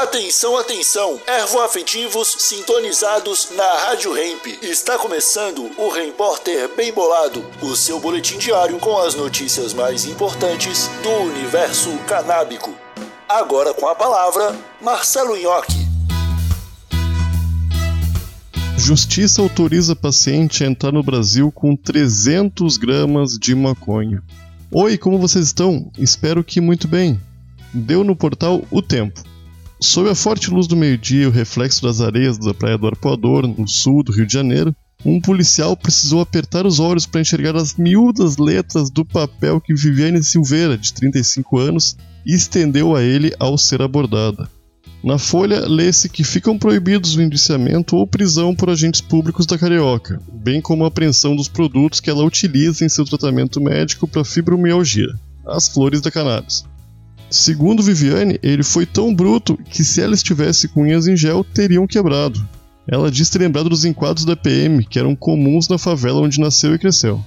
Atenção, atenção! Ervoafetivos sintonizados na Rádio Hemp. Está começando o Repórter Bem Bolado, o seu boletim diário com as notícias mais importantes do universo canábico. Agora com a palavra, Marcelo Nhoque. Justiça autoriza paciente a entrar no Brasil com 300 gramas de maconha. Oi, como vocês estão? Espero que muito bem. Deu no portal O Tempo. Sob a forte luz do meio-dia e o reflexo das areias da Praia do Arpoador, no sul do Rio de Janeiro, um policial precisou apertar os olhos para enxergar as miúdas letras do papel que Viviane Silveira, de 35 anos, estendeu a ele ao ser abordada. Na folha, lê-se que ficam proibidos o indiciamento ou prisão por agentes públicos da Carioca, bem como a apreensão dos produtos que ela utiliza em seu tratamento médico para fibromialgia, as flores da cannabis. Segundo Viviane, ele foi tão bruto que se ela estivesse com unhas em gel, teriam quebrado. Ela diz ter lembrado dos enquadros da PM, que eram comuns na favela onde nasceu e cresceu.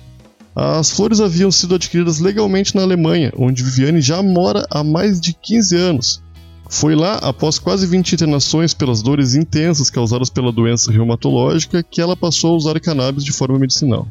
As flores haviam sido adquiridas legalmente na Alemanha, onde Viviane já mora há mais de 15 anos. Foi lá, após quase 20 internações pelas dores intensas causadas pela doença reumatológica, que ela passou a usar cannabis de forma medicinal.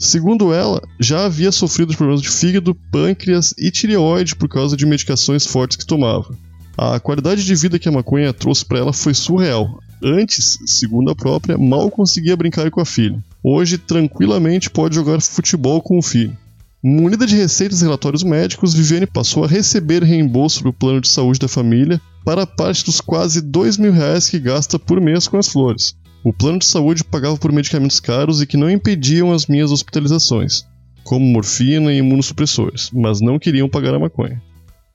Segundo ela, já havia sofrido problemas de fígado, pâncreas e tireoide por causa de medicações fortes que tomava. A qualidade de vida que a maconha trouxe para ela foi surreal. Antes, segundo a própria, mal conseguia brincar com a filha. Hoje, tranquilamente pode jogar futebol com o filho. Munida de receitas e relatórios médicos, Viviane passou a receber reembolso do plano de saúde da família para parte dos quase 2 mil reais que gasta por mês com as flores. O plano de saúde pagava por medicamentos caros e que não impediam as minhas hospitalizações, como morfina e imunossupressores, mas não queriam pagar a maconha.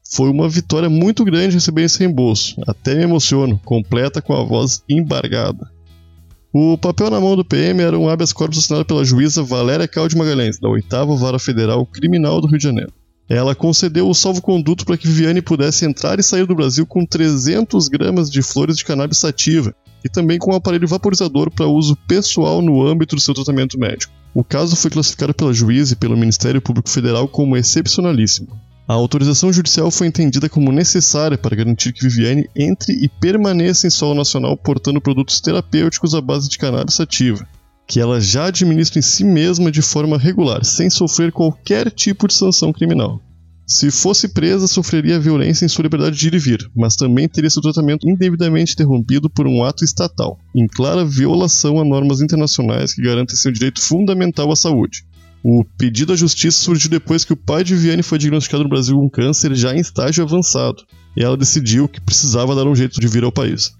Foi uma vitória muito grande receber esse reembolso, até me emociono, completa com a voz embargada. O papel na mão do PM era um habeas corpus assinado pela juíza Valéria Calde Magalhães, da 8 Vara Federal Criminal do Rio de Janeiro. Ela concedeu o salvo-conduto para que Viviane pudesse entrar e sair do Brasil com 300 gramas de flores de cannabis sativa, e também com um aparelho vaporizador para uso pessoal no âmbito do seu tratamento médico. O caso foi classificado pela juíza e pelo Ministério Público Federal como excepcionalíssimo. A autorização judicial foi entendida como necessária para garantir que Viviane entre e permaneça em solo nacional portando produtos terapêuticos à base de cannabis sativa, que ela já administra em si mesma de forma regular, sem sofrer qualquer tipo de sanção criminal. Se fosse presa, sofreria violência em sua liberdade de ir e vir, mas também teria seu tratamento indevidamente interrompido por um ato estatal, em clara violação a normas internacionais que garantem seu direito fundamental à saúde. O pedido à justiça surgiu depois que o pai de Viane foi diagnosticado no Brasil com câncer já em estágio avançado, e ela decidiu que precisava dar um jeito de vir ao país.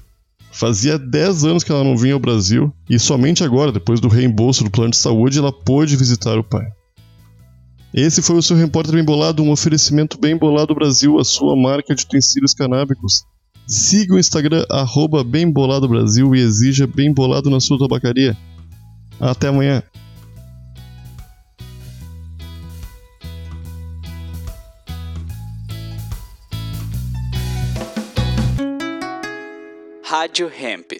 Fazia 10 anos que ela não vinha ao Brasil, e somente agora, depois do reembolso do plano de saúde, ela pôde visitar o pai. Esse foi o seu Repórter Bem Bolado, um oferecimento Bem Bolado Brasil, a sua marca de utensílios canábicos. Siga o Instagram, arroba Bem Bolado Brasil e exija Bem Bolado na sua tabacaria. Até amanhã. Rádio Hemp.